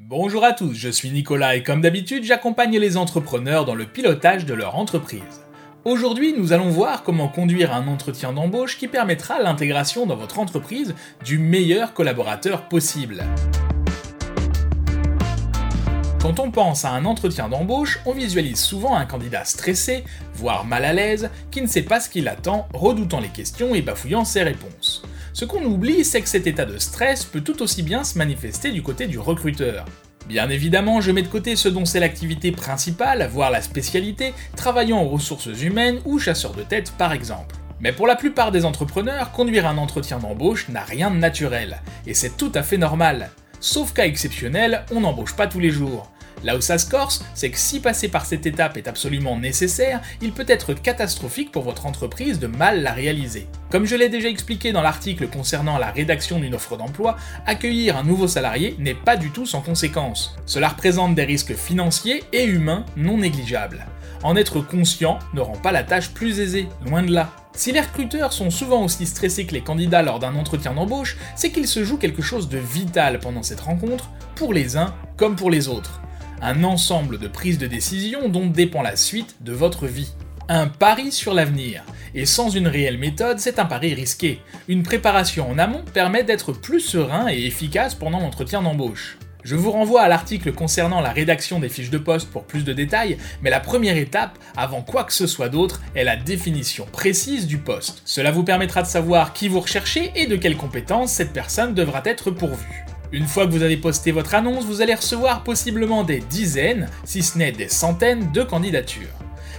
Bonjour à tous, je suis Nicolas et comme d'habitude, j'accompagne les entrepreneurs dans le pilotage de leur entreprise. Aujourd'hui, nous allons voir comment conduire un entretien d'embauche qui permettra l'intégration dans votre entreprise du meilleur collaborateur possible. Quand on pense à un entretien d'embauche, on visualise souvent un candidat stressé, voire mal à l'aise, qui ne sait pas ce qu'il attend, redoutant les questions et bafouillant ses réponses. Ce qu'on oublie, c'est que cet état de stress peut tout aussi bien se manifester du côté du recruteur. Bien évidemment, je mets de côté ce dont c'est l'activité principale, voire la spécialité, travaillant aux ressources humaines ou chasseur de tête par exemple. Mais pour la plupart des entrepreneurs, conduire un entretien d'embauche n'a rien de naturel, et c'est tout à fait normal. Sauf cas exceptionnel, on n'embauche pas tous les jours. Là où ça se c'est que si passer par cette étape est absolument nécessaire, il peut être catastrophique pour votre entreprise de mal la réaliser. Comme je l'ai déjà expliqué dans l'article concernant la rédaction d'une offre d'emploi, accueillir un nouveau salarié n'est pas du tout sans conséquences. Cela représente des risques financiers et humains non négligeables. En être conscient ne rend pas la tâche plus aisée, loin de là. Si les recruteurs sont souvent aussi stressés que les candidats lors d'un entretien d'embauche, c'est qu'il se joue quelque chose de vital pendant cette rencontre, pour les uns comme pour les autres. Un ensemble de prises de décision dont dépend la suite de votre vie. Un pari sur l'avenir. Et sans une réelle méthode, c'est un pari risqué. Une préparation en amont permet d'être plus serein et efficace pendant l'entretien d'embauche. Je vous renvoie à l'article concernant la rédaction des fiches de poste pour plus de détails, mais la première étape, avant quoi que ce soit d'autre, est la définition précise du poste. Cela vous permettra de savoir qui vous recherchez et de quelles compétences cette personne devra être pourvue. Une fois que vous avez posté votre annonce, vous allez recevoir possiblement des dizaines, si ce n'est des centaines de candidatures.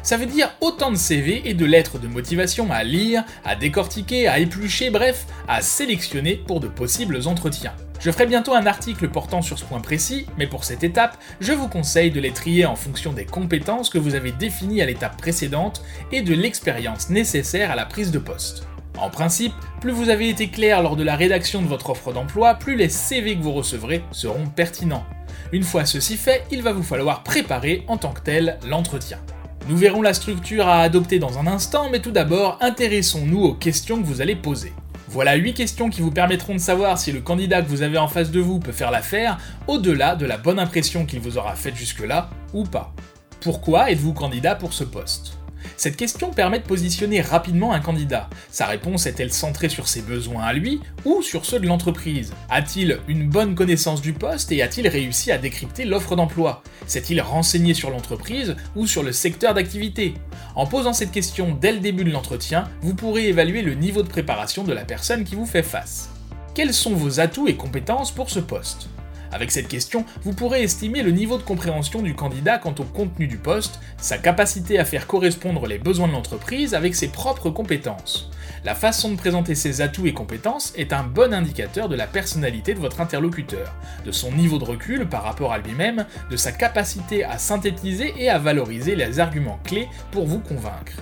Ça veut dire autant de CV et de lettres de motivation à lire, à décortiquer, à éplucher, bref, à sélectionner pour de possibles entretiens. Je ferai bientôt un article portant sur ce point précis, mais pour cette étape, je vous conseille de les trier en fonction des compétences que vous avez définies à l'étape précédente et de l'expérience nécessaire à la prise de poste. En principe, plus vous avez été clair lors de la rédaction de votre offre d'emploi, plus les CV que vous recevrez seront pertinents. Une fois ceci fait, il va vous falloir préparer en tant que tel l'entretien. Nous verrons la structure à adopter dans un instant, mais tout d'abord, intéressons-nous aux questions que vous allez poser. Voilà 8 questions qui vous permettront de savoir si le candidat que vous avez en face de vous peut faire l'affaire, au-delà de la bonne impression qu'il vous aura faite jusque-là, ou pas. Pourquoi êtes-vous candidat pour ce poste? Cette question permet de positionner rapidement un candidat. Sa réponse est-elle centrée sur ses besoins à lui ou sur ceux de l'entreprise? A-t-il une bonne connaissance du poste et a-t-il réussi à décrypter l'offre d'emploi? S'est-il renseigné sur l'entreprise ou sur le secteur d'activité? En posant cette question dès le début de l'entretien, vous pourrez évaluer le niveau de préparation de la personne qui vous fait face. Quels sont vos atouts et compétences pour ce poste? Avec cette question, vous pourrez estimer le niveau de compréhension du candidat quant au contenu du poste, sa capacité à faire correspondre les besoins de l'entreprise avec ses propres compétences. La façon de présenter ses atouts et compétences est un bon indicateur de la personnalité de votre interlocuteur, de son niveau de recul par rapport à lui-même, de sa capacité à synthétiser et à valoriser les arguments clés pour vous convaincre.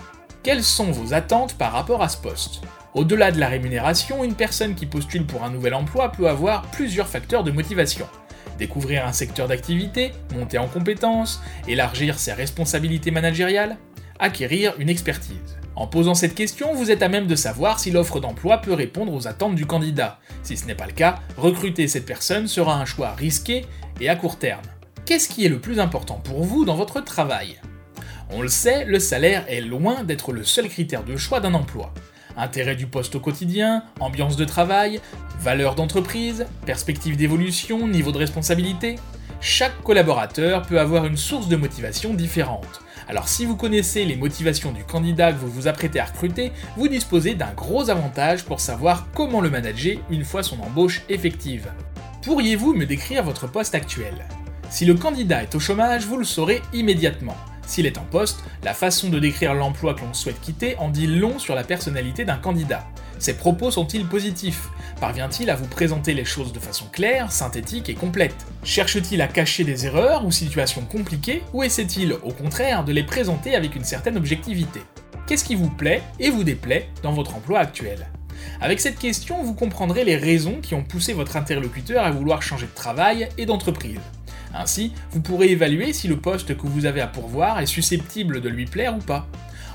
Quelles sont vos attentes par rapport à ce poste? Au-delà de la rémunération, une personne qui postule pour un nouvel emploi peut avoir plusieurs facteurs de motivation. Découvrir un secteur d'activité, monter en compétences, élargir ses responsabilités managériales, acquérir une expertise. En posant cette question, vous êtes à même de savoir si l'offre d'emploi peut répondre aux attentes du candidat. Si ce n'est pas le cas, recruter cette personne sera un choix risqué et à court terme. Qu'est-ce qui est le plus important pour vous dans votre travail? On le sait, le salaire est loin d'être le seul critère de choix d'un emploi. Intérêt du poste au quotidien, ambiance de travail, valeur d'entreprise, perspective d'évolution, niveau de responsabilité. Chaque collaborateur peut avoir une source de motivation différente. Alors si vous connaissez les motivations du candidat que vous vous apprêtez à recruter, vous disposez d'un gros avantage pour savoir comment le manager une fois son embauche effective. Pourriez-vous me décrire votre poste actuel? Si le candidat est au chômage, vous le saurez immédiatement. S'il est en poste, la façon de décrire l'emploi que l'on souhaite quitter en dit long sur la personnalité d'un candidat. Ses propos sont-ils positifs? Parvient-il à vous présenter les choses de façon claire, synthétique et complète? Cherche-t-il à cacher des erreurs ou situations compliquées ou essaie-t-il, au contraire, de les présenter avec une certaine objectivité? Qu'est-ce qui vous plaît et vous déplaît dans votre emploi actuel? Avec cette question, vous comprendrez les raisons qui ont poussé votre interlocuteur à vouloir changer de travail et d'entreprise. Ainsi, vous pourrez évaluer si le poste que vous avez à pourvoir est susceptible de lui plaire ou pas.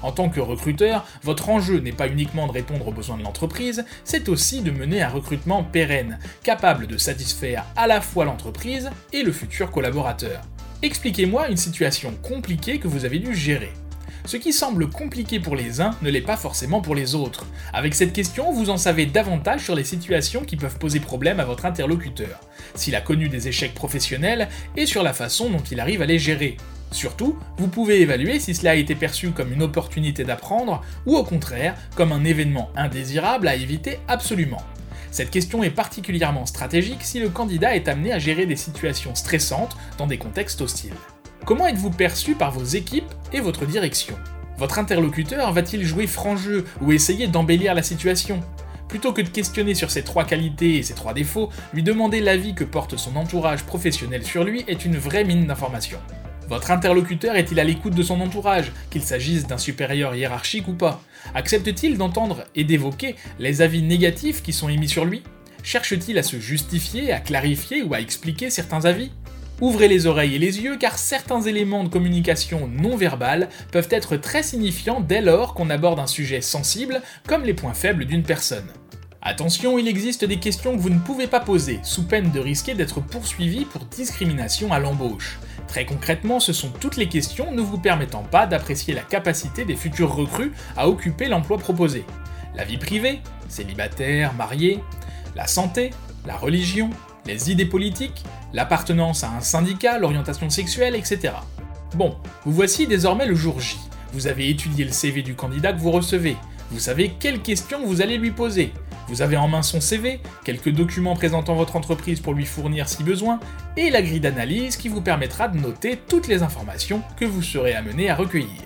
En tant que recruteur, votre enjeu n'est pas uniquement de répondre aux besoins de l'entreprise, c'est aussi de mener un recrutement pérenne, capable de satisfaire à la fois l'entreprise et le futur collaborateur. Expliquez-moi une situation compliquée que vous avez dû gérer. Ce qui semble compliqué pour les uns ne l'est pas forcément pour les autres. Avec cette question, vous en savez davantage sur les situations qui peuvent poser problème à votre interlocuteur, s'il a connu des échecs professionnels et sur la façon dont il arrive à les gérer. Surtout, vous pouvez évaluer si cela a été perçu comme une opportunité d'apprendre ou au contraire comme un événement indésirable à éviter absolument. Cette question est particulièrement stratégique si le candidat est amené à gérer des situations stressantes dans des contextes hostiles. Comment êtes-vous perçu par vos équipes et votre direction. Votre interlocuteur va-t-il jouer franc jeu ou essayer d'embellir la situation? Plutôt que de questionner sur ses trois qualités et ses trois défauts, lui demander l'avis que porte son entourage professionnel sur lui est une vraie mine d'informations. Votre interlocuteur est-il à l'écoute de son entourage, qu'il s'agisse d'un supérieur hiérarchique ou pas? Accepte-t-il d'entendre et d'évoquer les avis négatifs qui sont émis sur lui? Cherche-t-il à se justifier, à clarifier ou à expliquer certains avis? Ouvrez les oreilles et les yeux car certains éléments de communication non verbale peuvent être très signifiants dès lors qu'on aborde un sujet sensible comme les points faibles d'une personne. Attention, il existe des questions que vous ne pouvez pas poser, sous peine de risquer d'être poursuivi pour discrimination à l'embauche. Très concrètement, ce sont toutes les questions ne vous permettant pas d'apprécier la capacité des futurs recrues à occuper l'emploi proposé. La vie privée, célibataire, marié, la santé, la religion, les idées politiques, l'appartenance à un syndicat, l'orientation sexuelle, etc. Bon, vous voici désormais le jour J. Vous avez étudié le CV du candidat que vous recevez. Vous savez quelles questions vous allez lui poser. Vous avez en main son CV, quelques documents présentant votre entreprise pour lui fournir si besoin, et la grille d'analyse qui vous permettra de noter toutes les informations que vous serez amené à recueillir.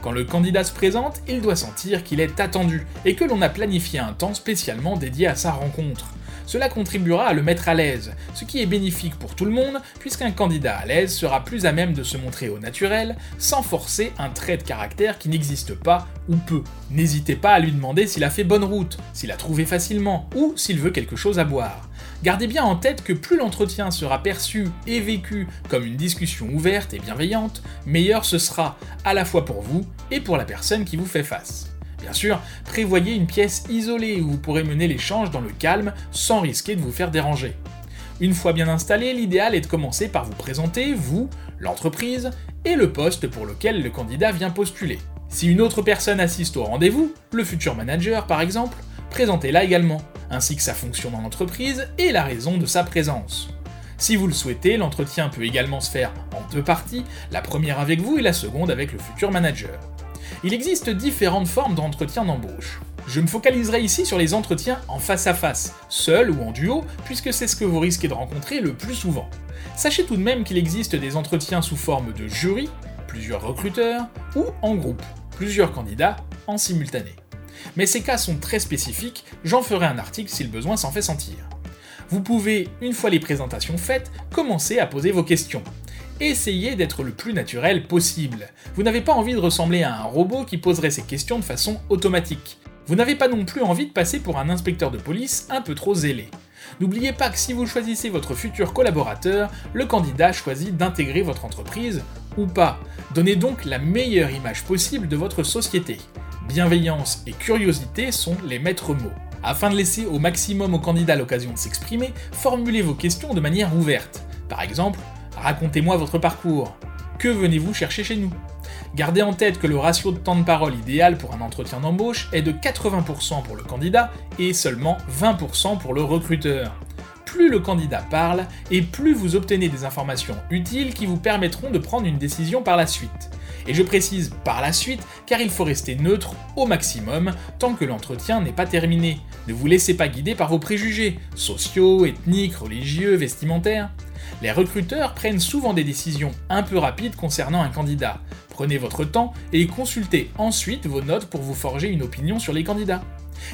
Quand le candidat se présente, il doit sentir qu'il est attendu et que l'on a planifié un temps spécialement dédié à sa rencontre. Cela contribuera à le mettre à l'aise, ce qui est bénéfique pour tout le monde, puisqu'un candidat à l'aise sera plus à même de se montrer au naturel, sans forcer un trait de caractère qui n'existe pas ou peu. N'hésitez pas à lui demander s'il a fait bonne route, s'il a trouvé facilement, ou s'il veut quelque chose à boire. Gardez bien en tête que plus l'entretien sera perçu et vécu comme une discussion ouverte et bienveillante, meilleur ce sera, à la fois pour vous et pour la personne qui vous fait face. Bien sûr, prévoyez une pièce isolée où vous pourrez mener l'échange dans le calme sans risquer de vous faire déranger. Une fois bien installé, l'idéal est de commencer par vous présenter, vous, l'entreprise, et le poste pour lequel le candidat vient postuler. Si une autre personne assiste au rendez-vous, le futur manager par exemple, présentez-la également, ainsi que sa fonction dans l'entreprise et la raison de sa présence. Si vous le souhaitez, l'entretien peut également se faire en deux parties, la première avec vous et la seconde avec le futur manager. Il existe différentes formes d'entretien d'embauche. Je me focaliserai ici sur les entretiens en face à face, seul ou en duo, puisque c'est ce que vous risquez de rencontrer le plus souvent. Sachez tout de même qu'il existe des entretiens sous forme de jury, plusieurs recruteurs, ou en groupe, plusieurs candidats en simultané. Mais ces cas sont très spécifiques, j'en ferai un article si le besoin s'en fait sentir. Vous pouvez, une fois les présentations faites, commencer à poser vos questions essayez d'être le plus naturel possible. Vous n'avez pas envie de ressembler à un robot qui poserait ses questions de façon automatique. Vous n'avez pas non plus envie de passer pour un inspecteur de police un peu trop zélé. N'oubliez pas que si vous choisissez votre futur collaborateur, le candidat choisit d'intégrer votre entreprise ou pas. Donnez donc la meilleure image possible de votre société. Bienveillance et curiosité sont les maîtres mots. Afin de laisser au maximum au candidat l'occasion de s'exprimer, formulez vos questions de manière ouverte. Par exemple, Racontez-moi votre parcours. Que venez-vous chercher chez nous? Gardez en tête que le ratio de temps de parole idéal pour un entretien d'embauche est de 80% pour le candidat et seulement 20% pour le recruteur. Plus le candidat parle et plus vous obtenez des informations utiles qui vous permettront de prendre une décision par la suite. Et je précise par la suite car il faut rester neutre au maximum tant que l'entretien n'est pas terminé. Ne vous laissez pas guider par vos préjugés, sociaux, ethniques, religieux, vestimentaires. Les recruteurs prennent souvent des décisions un peu rapides concernant un candidat. Prenez votre temps et consultez ensuite vos notes pour vous forger une opinion sur les candidats.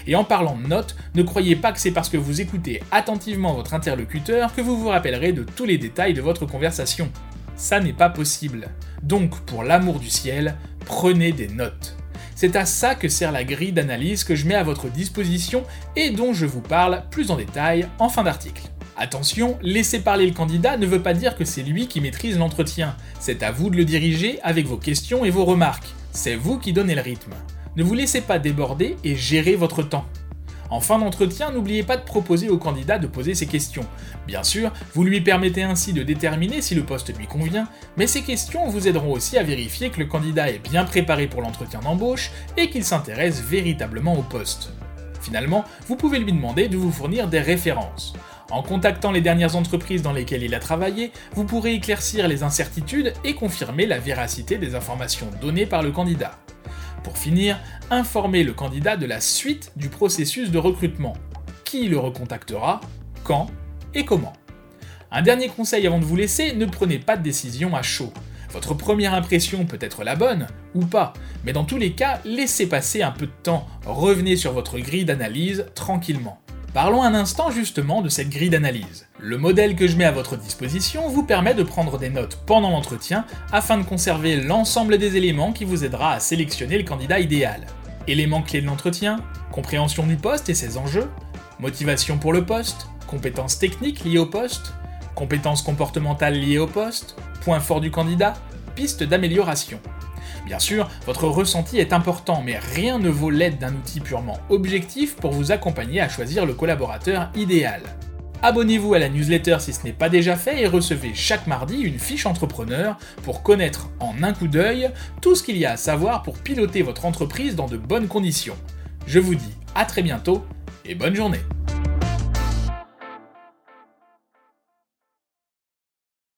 Et en parlant de notes, ne croyez pas que c'est parce que vous écoutez attentivement votre interlocuteur que vous vous rappellerez de tous les détails de votre conversation. Ça n'est pas possible. Donc, pour l'amour du ciel, prenez des notes. C'est à ça que sert la grille d'analyse que je mets à votre disposition et dont je vous parle plus en détail en fin d'article. Attention, laisser parler le candidat ne veut pas dire que c'est lui qui maîtrise l'entretien. C'est à vous de le diriger avec vos questions et vos remarques. c'est vous qui donnez le rythme. Ne vous laissez pas déborder et gérez votre temps. En fin d'entretien, n'oubliez pas de proposer au candidat de poser ses questions. Bien sûr, vous lui permettez ainsi de déterminer si le poste lui convient, mais ces questions vous aideront aussi à vérifier que le candidat est bien préparé pour l'entretien d'embauche et qu'il s'intéresse véritablement au poste. Finalement, vous pouvez lui demander de vous fournir des références. En contactant les dernières entreprises dans lesquelles il a travaillé, vous pourrez éclaircir les incertitudes et confirmer la véracité des informations données par le candidat. Pour finir, informez le candidat de la suite du processus de recrutement. Qui le recontactera, quand et comment? Un dernier conseil avant de vous laisser, ne prenez pas de décision à chaud. Votre première impression peut être la bonne ou pas, mais dans tous les cas, laissez passer un peu de temps, revenez sur votre grille d'analyse tranquillement. Parlons un instant justement de cette grille d'analyse. Le modèle que je mets à votre disposition vous permet de prendre des notes pendant l'entretien afin de conserver l'ensemble des éléments qui vous aidera à sélectionner le candidat idéal. Éléments clés de l'entretien, compréhension du poste et ses enjeux, motivation pour le poste, compétences techniques liées au poste, compétences comportementales liées au poste, points forts du candidat, pistes d'amélioration. Bien sûr, votre ressenti est important, mais rien ne vaut l'aide d'un outil purement objectif pour vous accompagner à choisir le collaborateur idéal. Abonnez-vous à la newsletter si ce n'est pas déjà fait et recevez chaque mardi une fiche entrepreneur pour connaître en un coup d'œil tout ce qu'il y a à savoir pour piloter votre entreprise dans de bonnes conditions. Je vous dis à très bientôt et bonne journée